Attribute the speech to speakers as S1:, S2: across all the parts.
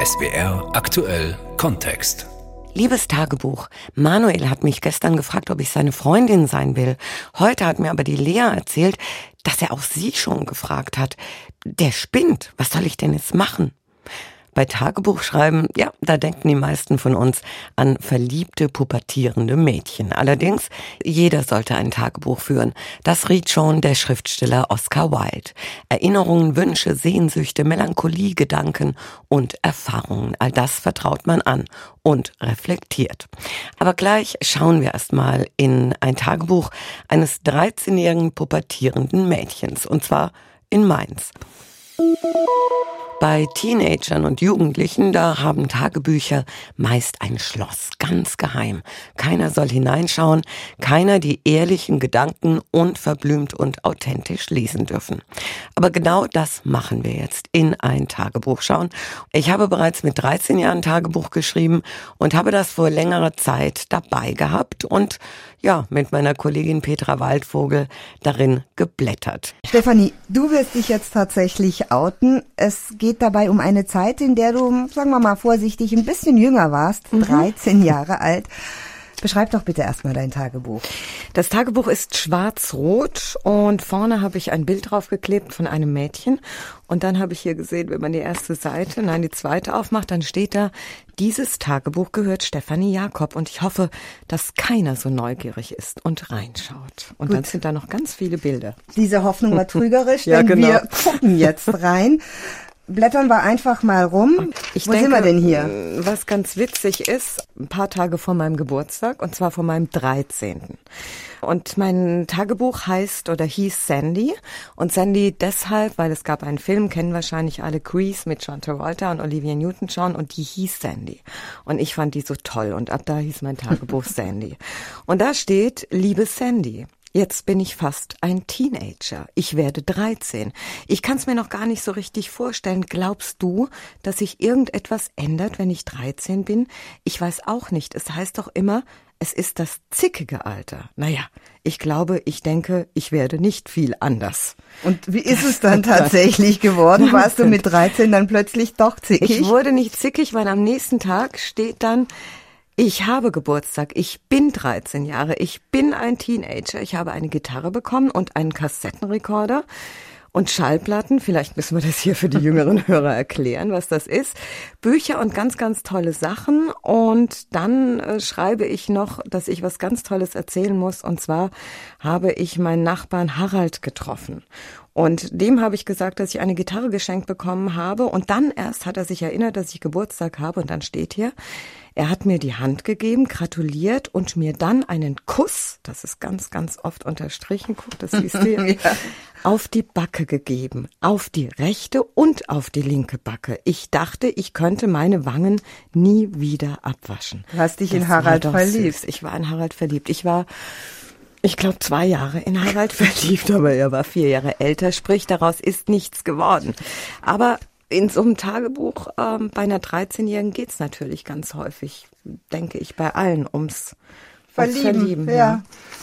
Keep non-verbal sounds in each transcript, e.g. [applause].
S1: SBR aktuell Kontext.
S2: Liebes Tagebuch, Manuel hat mich gestern gefragt, ob ich seine Freundin sein will. Heute hat mir aber die Lea erzählt, dass er auch sie schon gefragt hat. Der spinnt. Was soll ich denn jetzt machen? Bei Tagebuchschreiben, ja, da denken die meisten von uns an verliebte, pubertierende Mädchen. Allerdings, jeder sollte ein Tagebuch führen. Das riet schon der Schriftsteller Oscar Wilde. Erinnerungen, Wünsche, Sehnsüchte, Melancholie, Gedanken und Erfahrungen, all das vertraut man an und reflektiert. Aber gleich schauen wir erstmal in ein Tagebuch eines 13-jährigen pubertierenden Mädchens, und zwar in Mainz. Bei Teenagern und Jugendlichen, da haben Tagebücher meist ein Schloss, ganz geheim. Keiner soll hineinschauen, keiner die ehrlichen Gedanken unverblümt und authentisch lesen dürfen. Aber genau das machen wir jetzt in ein Tagebuch schauen. Ich habe bereits mit 13 Jahren Tagebuch geschrieben und habe das vor längerer Zeit dabei gehabt und ja, mit meiner Kollegin Petra Waldvogel darin geblättert.
S3: Stefanie, du wirst dich jetzt tatsächlich outen. Es geht dabei um eine Zeit, in der du, sagen wir mal vorsichtig, ein bisschen jünger warst, mhm. 13 Jahre alt. Beschreib doch bitte erstmal dein Tagebuch.
S2: Das Tagebuch ist schwarz-rot und vorne habe ich ein Bild draufgeklebt von einem Mädchen. Und dann habe ich hier gesehen, wenn man die erste Seite, nein, die zweite aufmacht, dann steht da, dieses Tagebuch gehört Stefanie Jakob. Und ich hoffe, dass keiner so neugierig ist und reinschaut. Und Gut. dann sind da noch ganz viele Bilder.
S3: Diese Hoffnung war trügerisch, [laughs] ja, denn genau. wir gucken jetzt rein. Blättern wir einfach mal rum.
S2: Ich Wo denke, sind wir denn hier? Was ganz witzig ist, ein paar Tage vor meinem Geburtstag, und zwar vor meinem 13. Und mein Tagebuch heißt oder hieß Sandy. Und Sandy deshalb, weil es gab einen Film, kennen wahrscheinlich alle Grease mit John Travolta und Olivia Newton-John und die hieß Sandy. Und ich fand die so toll und ab da hieß mein Tagebuch [laughs] Sandy. Und da steht, liebe Sandy, Jetzt bin ich fast ein Teenager. Ich werde 13. Ich kann es mir noch gar nicht so richtig vorstellen. Glaubst du, dass sich irgendetwas ändert, wenn ich 13 bin? Ich weiß auch nicht. Es heißt doch immer, es ist das zickige Alter. Naja, ich glaube, ich denke, ich werde nicht viel anders.
S3: Und wie ist es dann [laughs] tatsächlich geworden? Warst du mit 13 dann plötzlich doch zickig?
S2: Ich wurde nicht zickig, weil am nächsten Tag steht dann, ich habe Geburtstag, ich bin 13 Jahre, ich bin ein Teenager, ich habe eine Gitarre bekommen und einen Kassettenrekorder und Schallplatten. Vielleicht müssen wir das hier für die jüngeren [laughs] Hörer erklären, was das ist. Bücher und ganz, ganz tolle Sachen. Und dann äh, schreibe ich noch, dass ich was ganz Tolles erzählen muss. Und zwar habe ich meinen Nachbarn Harald getroffen. Und dem habe ich gesagt, dass ich eine Gitarre geschenkt bekommen habe. Und dann erst hat er sich erinnert, dass ich Geburtstag habe. Und dann steht hier, er hat mir die Hand gegeben, gratuliert und mir dann einen Kuss, das ist ganz, ganz oft unterstrichen, guck, das siehst du, [laughs] ja. auf die Backe gegeben. Auf die rechte und auf die linke Backe. Ich dachte, ich könnte meine Wangen nie wieder abwaschen.
S3: Du hast dich das in Harald verliebt.
S2: Süß. Ich war in Harald verliebt. Ich war ich glaube, zwei Jahre in Harald verliebt, aber er war vier Jahre älter, sprich, daraus ist nichts geworden. Aber in so einem Tagebuch ähm, bei einer 13-Jährigen geht's natürlich ganz häufig, denke ich, bei allen ums
S3: Verlieben. Ums, Verlieben, ja. ja.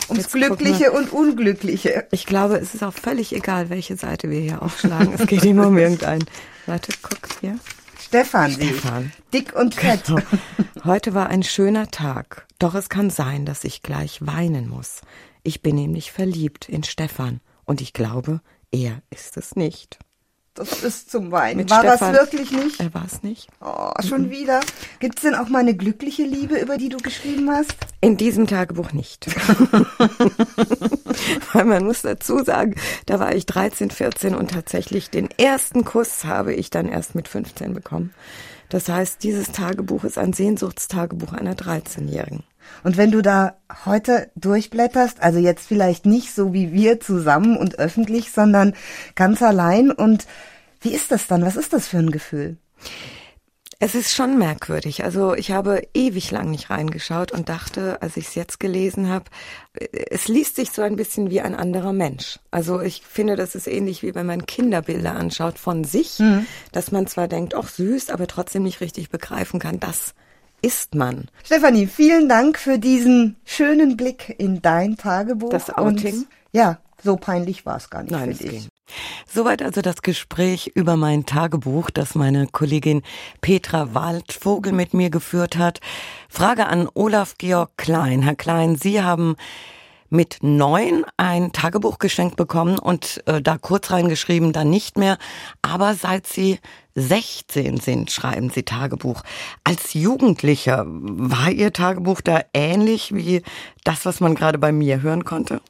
S3: ums Jetzt Glückliche und Unglückliche.
S2: Ich glaube, es ist auch völlig egal, welche Seite wir hier aufschlagen. es geht immer um irgendein. Warte, guck hier.
S3: Stefan. Stefan. Dick und fett. Genau.
S2: Heute war ein schöner Tag. Doch es kann sein, dass ich gleich weinen muss. Ich bin nämlich verliebt in Stefan. Und ich glaube, er ist es nicht.
S3: Das ist zum Weinen. Mit war Stefan, das wirklich nicht?
S2: Er war es nicht.
S3: Oh, schon mhm. wieder. Gibt es denn auch mal eine glückliche Liebe, über die du geschrieben hast?
S2: In diesem Tagebuch nicht. [laughs] Weil man muss dazu sagen, da war ich 13, 14 und tatsächlich den ersten Kuss habe ich dann erst mit 15 bekommen. Das heißt, dieses Tagebuch ist ein Sehnsuchtstagebuch einer 13-Jährigen.
S3: Und wenn du da heute durchblätterst, also jetzt vielleicht nicht so wie wir zusammen und öffentlich, sondern ganz allein und wie ist das dann? Was ist das für ein Gefühl?
S2: Es ist schon merkwürdig. Also ich habe ewig lang nicht reingeschaut und dachte, als ich es jetzt gelesen habe, es liest sich so ein bisschen wie ein anderer Mensch. Also ich finde, das ist ähnlich wie wenn man Kinderbilder anschaut von sich, mhm. dass man zwar denkt, ach süß, aber trotzdem nicht richtig begreifen kann, das ist man.
S3: Stefanie, vielen Dank für diesen schönen Blick in dein Tagebuch.
S2: Das Outing.
S3: Und, ja, so peinlich war es gar nicht
S2: Nein,
S3: für dich.
S2: Soweit also das Gespräch über mein Tagebuch, das meine Kollegin Petra Waldvogel mit mir geführt hat. Frage an Olaf Georg Klein. Herr Klein, Sie haben mit neun ein Tagebuch geschenkt bekommen und äh, da kurz reingeschrieben, dann nicht mehr. Aber seit Sie 16 sind, schreiben Sie Tagebuch. Als Jugendlicher war Ihr Tagebuch da ähnlich wie das, was man gerade bei mir hören konnte?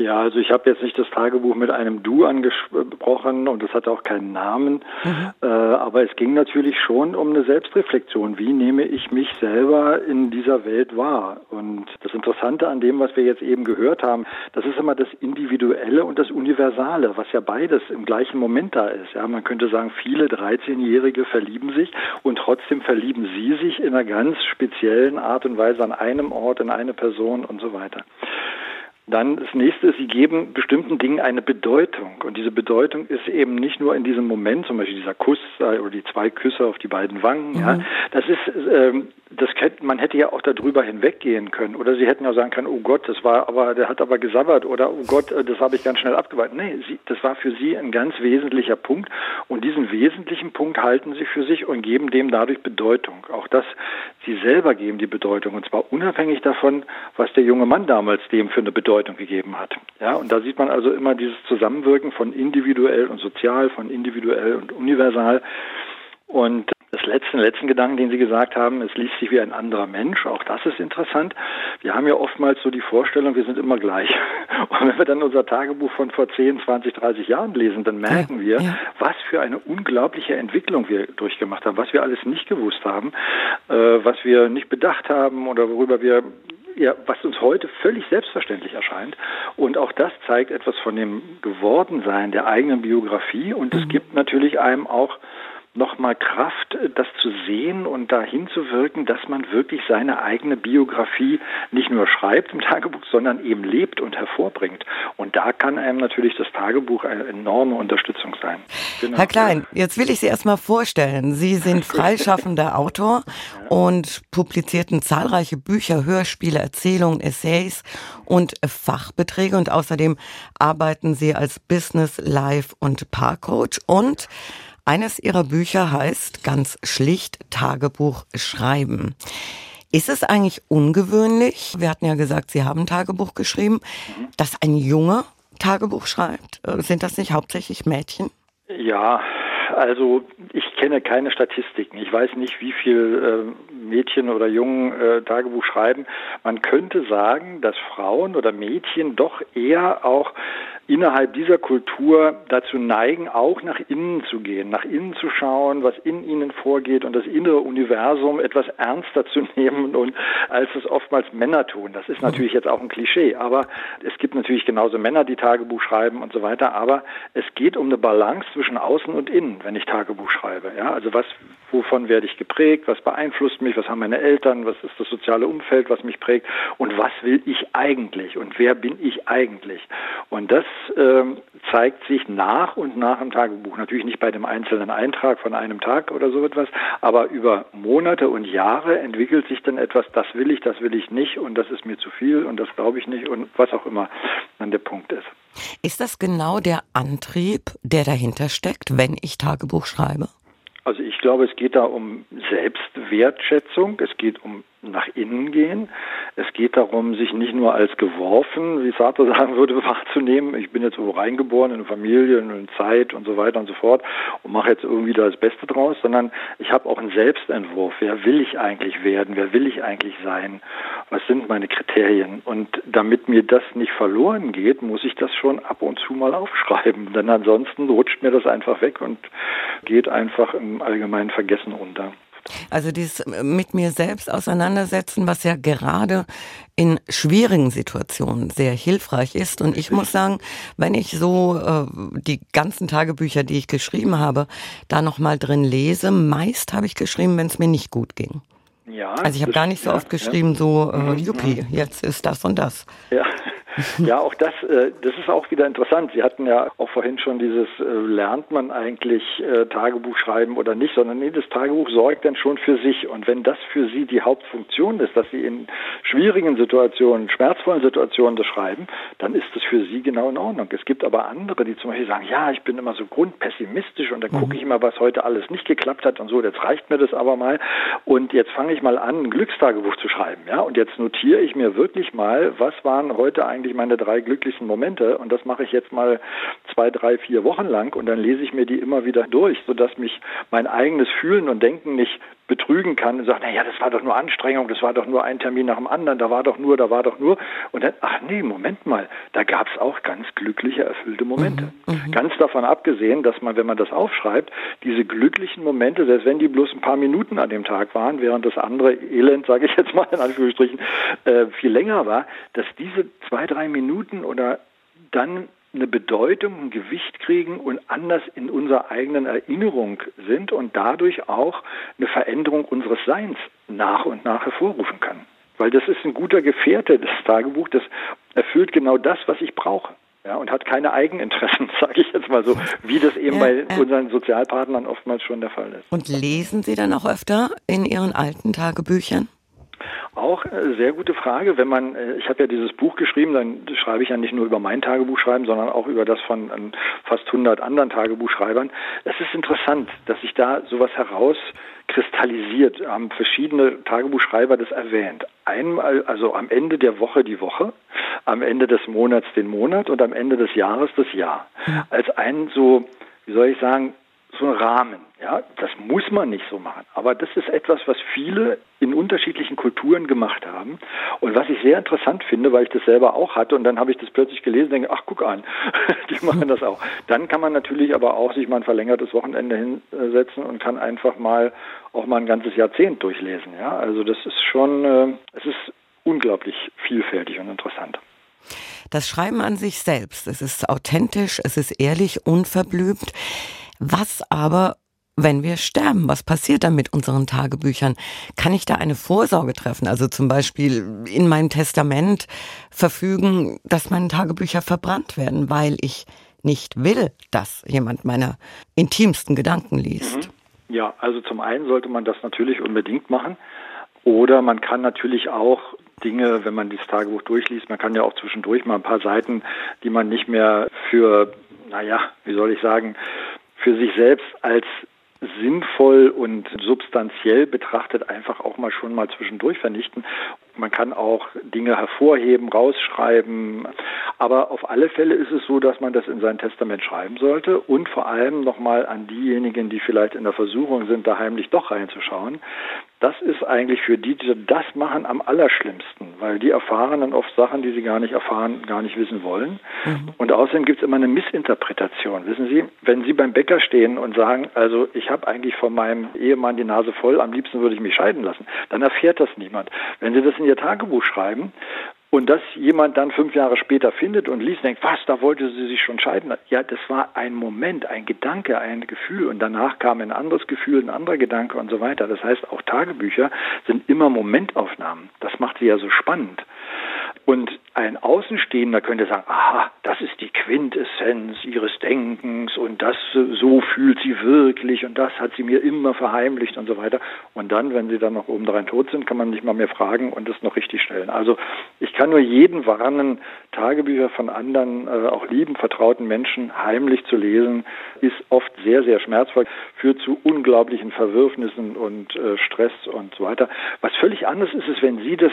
S4: Ja, also ich habe jetzt nicht das Tagebuch mit einem Du angesprochen und es hatte auch keinen Namen, mhm. äh, aber es ging natürlich schon um eine Selbstreflexion. Wie nehme ich mich selber in dieser Welt wahr? Und das Interessante an dem, was wir jetzt eben gehört haben, das ist immer das Individuelle und das Universale, was ja beides im gleichen Moment da ist. Ja, man könnte sagen, viele 13-Jährige verlieben sich und trotzdem verlieben sie sich in einer ganz speziellen Art und Weise an einem Ort, in eine Person und so weiter. Dann das nächste ist, sie geben bestimmten Dingen eine Bedeutung. Und diese Bedeutung ist eben nicht nur in diesem Moment, zum Beispiel dieser Kuss oder die zwei Küsse auf die beiden Wangen. Mhm. Ja, das ist, ähm, das kennt, man hätte ja auch darüber hinweggehen können. Oder sie hätten ja sagen können, oh Gott, das war aber, der hat aber gesabbert oder oh Gott, äh, das habe ich ganz schnell abgeweiht. Nee, sie, das war für sie ein ganz wesentlicher Punkt. Und diesen wesentlichen Punkt halten sie für sich und geben dem dadurch Bedeutung. Auch das, sie selber geben die Bedeutung. Und zwar unabhängig davon, was der junge Mann damals dem für eine Bedeutung Bedeutung gegeben hat. Ja, und da sieht man also immer dieses Zusammenwirken von individuell und sozial, von individuell und universal. Und das letzte, letzten Gedanken, den Sie gesagt haben, es liest sich wie ein anderer Mensch. Auch das ist interessant. Wir haben ja oftmals so die Vorstellung, wir sind immer gleich. [laughs] Und wenn wir dann unser Tagebuch von vor 10, 20, 30 Jahren lesen, dann merken wir, was für eine unglaubliche Entwicklung wir durchgemacht haben, was wir alles nicht gewusst haben, äh, was wir nicht bedacht haben oder worüber wir ja, was uns heute völlig selbstverständlich erscheint. Und auch das zeigt etwas von dem Gewordensein der eigenen Biografie. Und es mhm. gibt natürlich einem auch nochmal Kraft, das zu sehen und dahin zu wirken, dass man wirklich seine eigene Biografie nicht nur schreibt im Tagebuch, sondern eben lebt und hervorbringt. Und da kann einem natürlich das Tagebuch eine enorme Unterstützung sein.
S2: Genau. Herr Klein, jetzt will ich Sie erstmal vorstellen. Sie sind [laughs] freischaffender Autor und publizierten zahlreiche Bücher, Hörspiele, Erzählungen, Essays und Fachbeträge und außerdem arbeiten Sie als Business, Life und Paarcoach und eines ihrer Bücher heißt ganz schlicht Tagebuch schreiben. Ist es eigentlich ungewöhnlich, wir hatten ja gesagt, Sie haben Tagebuch geschrieben, dass ein Junge Tagebuch schreibt? Äh, sind das nicht hauptsächlich Mädchen?
S4: Ja, also ich kenne keine Statistiken. Ich weiß nicht, wie viel äh, Mädchen oder Jungen äh, Tagebuch schreiben. Man könnte sagen, dass Frauen oder Mädchen doch eher auch innerhalb dieser Kultur dazu neigen, auch nach innen zu gehen, nach innen zu schauen, was in ihnen vorgeht und das innere Universum etwas ernster zu [laughs] nehmen und als es oftmals Männer tun. Das ist natürlich jetzt auch ein Klischee, aber es gibt natürlich genauso Männer, die Tagebuch schreiben und so weiter, aber es geht um eine Balance zwischen außen und innen, wenn ich Tagebuch schreibe. Ja, also was, wovon werde ich geprägt, was beeinflusst mich, was haben meine Eltern, was ist das soziale Umfeld, was mich prägt und was will ich eigentlich und wer bin ich eigentlich? Und das zeigt sich nach und nach im Tagebuch. Natürlich nicht bei dem einzelnen Eintrag von einem Tag oder so etwas, aber über Monate und Jahre entwickelt sich dann etwas, das will ich, das will ich nicht und das ist mir zu viel und das glaube ich nicht und was auch immer dann der Punkt ist.
S2: Ist das genau der Antrieb, der dahinter steckt, wenn ich Tagebuch schreibe?
S4: Also ich glaube, es geht da um Selbstwertschätzung, es geht um nach innen gehen. Es geht darum, sich nicht nur als geworfen, wie Sartre [laughs] sagen würde, wahrzunehmen. Ich bin jetzt wo reingeboren in eine Familie, in eine Zeit und so weiter und so fort und mache jetzt irgendwie da das Beste draus, sondern ich habe auch einen Selbstentwurf. Wer will ich eigentlich werden? Wer will ich eigentlich sein? Was sind meine Kriterien? Und damit mir das nicht verloren geht, muss ich das schon ab und zu mal aufschreiben. [laughs] Denn ansonsten rutscht mir das einfach weg und geht einfach im allgemeinen Vergessen unter.
S2: Also dieses mit mir selbst auseinandersetzen, was ja gerade in schwierigen Situationen sehr hilfreich ist. Und ich muss sagen, wenn ich so äh, die ganzen Tagebücher, die ich geschrieben habe, da nochmal drin lese, meist habe ich geschrieben, wenn es mir nicht gut ging. Ja, also ich habe gar nicht so oft geschrieben, ja. so, äh, Juppie, jetzt ist das und das.
S4: Ja, [laughs] Ja, auch das, äh, das ist auch wieder interessant. Sie hatten ja auch vorhin schon dieses, äh, lernt man eigentlich äh, Tagebuch schreiben oder nicht, sondern nee, das Tagebuch sorgt dann schon für sich. Und wenn das für Sie die Hauptfunktion ist, dass Sie in schwierigen Situationen, schmerzvollen Situationen das schreiben, dann ist das für Sie genau in Ordnung. Es gibt aber andere, die zum Beispiel sagen, ja, ich bin immer so grundpessimistisch und dann gucke ich immer, was heute alles nicht geklappt hat und so, jetzt reicht mir das aber mal. Und jetzt fange ich mal an, ein Glückstagebuch zu schreiben. Ja, und jetzt notiere ich mir wirklich mal, was waren heute eigentlich eigentlich meine drei glücklichsten Momente. Und das mache ich jetzt mal zwei, drei, vier Wochen lang. Und dann lese ich mir die immer wieder durch, sodass mich mein eigenes Fühlen und Denken nicht betrügen kann und sagt, naja, das war doch nur Anstrengung, das war doch nur ein Termin nach dem anderen, da war doch nur, da war doch nur. Und dann, ach nee, Moment mal, da gab es auch ganz glückliche, erfüllte Momente. Mhm, mhm, ganz davon abgesehen, dass man, wenn man das aufschreibt, diese glücklichen Momente, selbst wenn die bloß ein paar Minuten an dem Tag waren, während das andere Elend, sage ich jetzt mal in Anführungsstrichen, äh, viel länger war, dass diese zwei, drei Minuten oder dann eine Bedeutung, ein Gewicht kriegen und anders in unserer eigenen Erinnerung sind und dadurch auch eine Veränderung unseres Seins nach und nach hervorrufen kann. Weil das ist ein guter Gefährte, das Tagebuch, das erfüllt genau das, was ich brauche. Ja, und hat keine Eigeninteressen, [laughs] sage ich jetzt mal so, wie das eben ja, bei ja. unseren Sozialpartnern oftmals schon der Fall ist.
S2: Und lesen Sie dann auch öfter in Ihren alten Tagebüchern?
S4: Auch äh, sehr gute Frage. Wenn man, äh, ich habe ja dieses Buch geschrieben, dann schreibe ich ja nicht nur über mein Tagebuch schreiben, sondern auch über das von ähm, fast 100 anderen Tagebuchschreibern. Es ist interessant, dass sich da sowas herauskristallisiert. Haben verschiedene Tagebuchschreiber das erwähnt. Einmal, also am Ende der Woche die Woche, am Ende des Monats den Monat und am Ende des Jahres das Jahr. Als ein so, wie soll ich sagen, so ein Rahmen. Ja, das muss man nicht so machen. Aber das ist etwas, was viele in unterschiedlichen Kulturen gemacht haben. Und was ich sehr interessant finde, weil ich das selber auch hatte und dann habe ich das plötzlich gelesen und denke, ach, guck an, [laughs] die machen das auch. Dann kann man natürlich aber auch sich mal ein verlängertes Wochenende hinsetzen und kann einfach mal auch mal ein ganzes Jahrzehnt durchlesen. Ja, also das ist schon, äh, es ist unglaublich vielfältig und interessant.
S2: Das Schreiben an sich selbst, es ist authentisch, es ist ehrlich, unverblümt. Was aber, wenn wir sterben? Was passiert dann mit unseren Tagebüchern? Kann ich da eine Vorsorge treffen? Also zum Beispiel in meinem Testament verfügen, dass meine Tagebücher verbrannt werden, weil ich nicht will, dass jemand meine intimsten Gedanken liest.
S4: Mhm. Ja, also zum einen sollte man das natürlich unbedingt machen. Oder man kann natürlich auch Dinge, wenn man dieses Tagebuch durchliest, man kann ja auch zwischendurch mal ein paar Seiten, die man nicht mehr für, naja, wie soll ich sagen, für sich selbst als sinnvoll und substanziell betrachtet einfach auch mal schon mal zwischendurch vernichten. Man kann auch Dinge hervorheben, rausschreiben. Aber auf alle Fälle ist es so, dass man das in sein Testament schreiben sollte und vor allem nochmal an diejenigen, die vielleicht in der Versuchung sind, da heimlich doch reinzuschauen, das ist eigentlich für die, die das machen, am allerschlimmsten, weil die erfahren dann oft Sachen, die sie gar nicht erfahren, gar nicht wissen wollen. Mhm. Und außerdem gibt es immer eine Missinterpretation. Wissen Sie, wenn Sie beim Bäcker stehen und sagen, also ich habe eigentlich von meinem Ehemann die Nase voll, am liebsten würde ich mich scheiden lassen, dann erfährt das niemand. Wenn Sie das in Ihr Tagebuch schreiben, und dass jemand dann fünf Jahre später findet und liest, denkt, was, da wollte sie sich schon scheiden. Ja, das war ein Moment, ein Gedanke, ein Gefühl und danach kam ein anderes Gefühl, ein anderer Gedanke und so weiter. Das heißt, auch Tagebücher sind immer Momentaufnahmen. Das macht sie ja so spannend. Und ein Außenstehender könnte sagen, aha, das ist die Quintessenz ihres Denkens und das so fühlt sie wirklich und das hat sie mir immer verheimlicht und so weiter. Und dann, wenn sie dann noch oben drein tot sind, kann man nicht mal mehr fragen und das noch richtig stellen. Also ich kann nur jeden warnen, Tagebücher von anderen, äh, auch lieben, vertrauten Menschen heimlich zu lesen, ist oft sehr, sehr schmerzvoll, führt zu unglaublichen Verwürfnissen und äh, Stress und so weiter. Was völlig anders ist, ist, wenn Sie das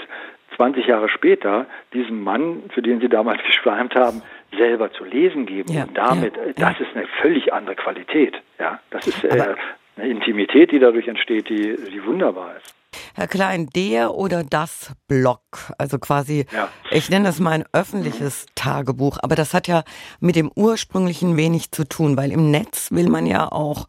S4: 20 Jahre später diesem Mann, für den Sie damals [laughs] geschwärmt haben, selber zu lesen geben. Ja, und damit, ja, das ja. ist eine völlig andere Qualität. Ja, das ist äh, eine Intimität, die dadurch entsteht, die, die wunderbar ist.
S2: Herr Klein, der oder das Blog, also quasi, ja. ich nenne das mal ein öffentliches mhm. Tagebuch, aber das hat ja mit dem ursprünglichen wenig zu tun, weil im Netz will man ja auch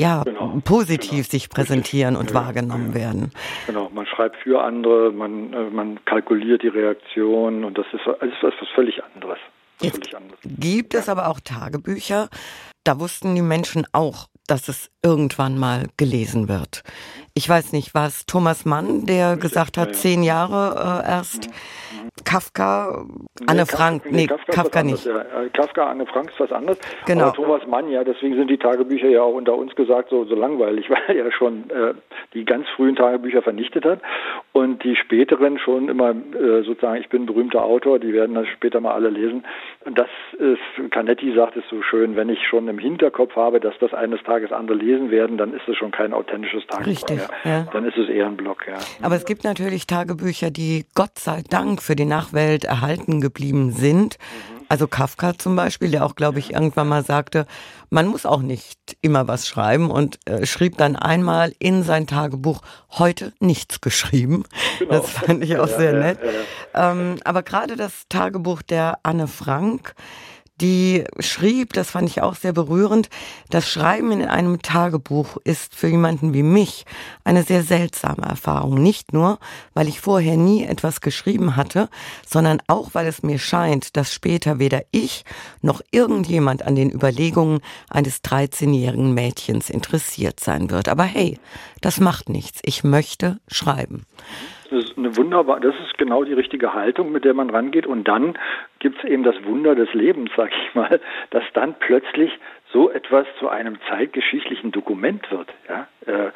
S2: ja, genau, positiv genau. sich präsentieren und ja, wahrgenommen ja. werden.
S4: Genau, man schreibt für andere, man, äh, man kalkuliert die Reaktion und das ist, das ist was völlig anderes.
S2: Jetzt völlig anderes. Gibt es aber auch Tagebücher, da wussten die Menschen auch, dass es irgendwann mal gelesen wird. ich weiß nicht, war es Thomas Mann, der gesagt hat, zehn Jahre äh, erst. Kafka, Anne nee, Frank, nee, Kafka, Kafka nicht.
S4: Ja. Äh, Kafka, Anne Frank ist was anderes.
S2: Genau.
S4: Aber Thomas Mann, ja, deswegen sind die Tagebücher ja auch unter uns gesagt so, so langweilig, [laughs] weil er ja schon äh, die ganz frühen Tagebücher vernichtet hat und die späteren schon immer äh, sozusagen, ich bin ein berühmter Autor, die werden das später mal alle lesen. Und das ist, Canetti sagt es so schön, wenn ich schon im Hinterkopf habe, dass das eines Tages andere lesen werden, dann ist es schon kein authentisches Tagebuch
S2: Richtig. Ja.
S4: Dann ist es eher ein Blog, ja.
S2: Aber es gibt natürlich Tagebücher, die Gott sei Dank für die Nachwelt erhalten geblieben sind. Also Kafka zum Beispiel, der auch, glaube ich, irgendwann mal sagte, man muss auch nicht immer was schreiben und äh, schrieb dann einmal in sein Tagebuch heute nichts geschrieben. Genau. Das fand ich auch ja, sehr ja, nett. Ja, ähm, aber gerade das Tagebuch der Anne Frank, die schrieb, das fand ich auch sehr berührend, das Schreiben in einem Tagebuch ist für jemanden wie mich eine sehr seltsame Erfahrung. Nicht nur, weil ich vorher nie etwas geschrieben hatte, sondern auch, weil es mir scheint, dass später weder ich noch irgendjemand an den Überlegungen eines 13-jährigen Mädchens interessiert sein wird. Aber hey, das macht nichts. Ich möchte schreiben.
S4: Das ist eine wunderbar, das ist genau die richtige Haltung, mit der man rangeht. Und dann gibt es eben das Wunder des Lebens, sag ich mal, dass dann plötzlich so etwas zu einem zeitgeschichtlichen Dokument wird. Ja? Äh,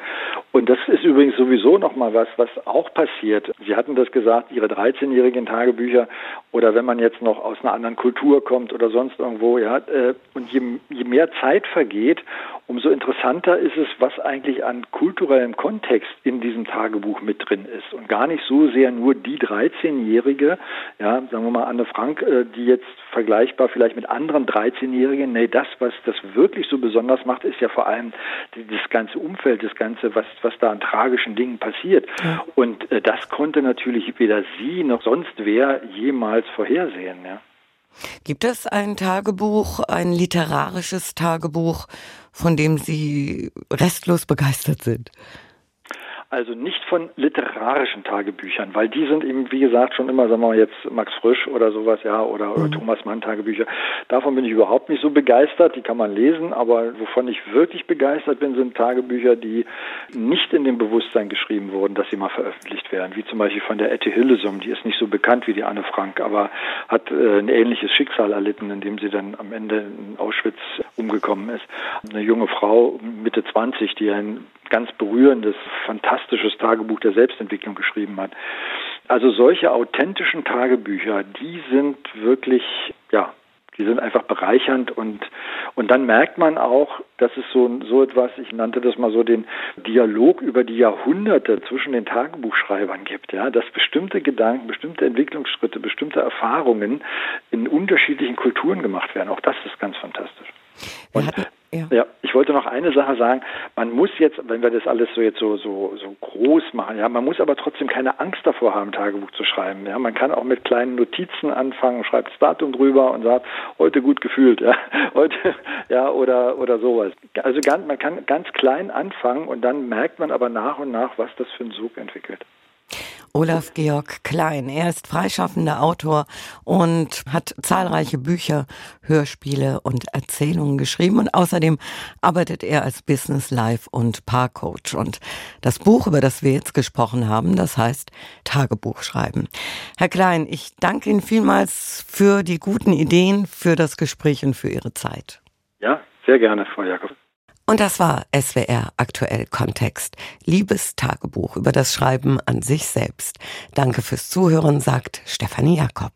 S4: und das ist übrigens sowieso nochmal was, was auch passiert. Sie hatten das gesagt, Ihre 13-jährigen Tagebücher oder wenn man jetzt noch aus einer anderen Kultur kommt oder sonst irgendwo, ja. Äh, und je, je mehr Zeit vergeht, umso interessanter ist es, was eigentlich an kulturellem Kontext in diesem Tagebuch mit drin ist. Und gar nicht so sehr nur die 13-Jährige, ja, sagen wir mal Anne Frank, äh, die jetzt vergleichbar vielleicht mit anderen 13-Jährigen, nee, das, was das wirklich so besonders macht, ist ja vor allem das ganze Umfeld, das ganze, was, was da an tragischen Dingen passiert. Ja. Und äh, das konnte natürlich weder sie noch sonst wer jemals vorhersehen, ja.
S2: Gibt es ein Tagebuch, ein literarisches Tagebuch, von dem Sie restlos begeistert sind?
S4: Also nicht von literarischen Tagebüchern, weil die sind eben, wie gesagt, schon immer, sagen wir mal jetzt Max Frisch oder sowas, ja, oder, oder mhm. Thomas Mann Tagebücher. Davon bin ich überhaupt nicht so begeistert, die kann man lesen, aber wovon ich wirklich begeistert bin, sind Tagebücher, die nicht in dem Bewusstsein geschrieben wurden, dass sie mal veröffentlicht werden, wie zum Beispiel von der Etty Hillesum, die ist nicht so bekannt wie die Anne Frank, aber hat äh, ein ähnliches Schicksal erlitten, indem sie dann am Ende in Auschwitz umgekommen ist. Eine junge Frau, Mitte 20, die ein ganz berührendes, fantastisches Tagebuch der Selbstentwicklung geschrieben hat. Also solche authentischen Tagebücher, die sind wirklich, ja, die sind einfach bereichernd und, und dann merkt man auch, dass es so, so etwas, ich nannte das mal so den Dialog über die Jahrhunderte zwischen den Tagebuchschreibern gibt, ja, dass bestimmte Gedanken, bestimmte Entwicklungsschritte, bestimmte Erfahrungen in unterschiedlichen Kulturen gemacht werden. Auch das ist ganz fantastisch.
S2: Hatten, ja.
S4: ja. ich wollte noch eine Sache sagen. Man muss jetzt, wenn wir das alles so jetzt so, so, so groß machen, ja, man muss aber trotzdem keine Angst davor haben, Tagebuch zu schreiben. Ja, man kann auch mit kleinen Notizen anfangen, schreibt das Datum drüber und sagt, heute gut gefühlt, ja, [laughs] heute, ja, oder, oder sowas. Also ganz, man kann ganz klein anfangen und dann merkt man aber nach und nach, was das für einen Sog entwickelt.
S2: Olaf Georg Klein. Er ist freischaffender Autor und hat zahlreiche Bücher, Hörspiele und Erzählungen geschrieben und außerdem arbeitet er als Business Life und Paarcoach. Und das Buch, über das wir jetzt gesprochen haben, das heißt Tagebuch schreiben. Herr Klein, ich danke Ihnen vielmals für die guten Ideen, für das Gespräch und für Ihre Zeit.
S4: Ja, sehr gerne, Frau Jakob.
S2: Und das war SWR aktuell Kontext. Liebes Tagebuch über das Schreiben an sich selbst. Danke fürs Zuhören, sagt Stefanie Jakob.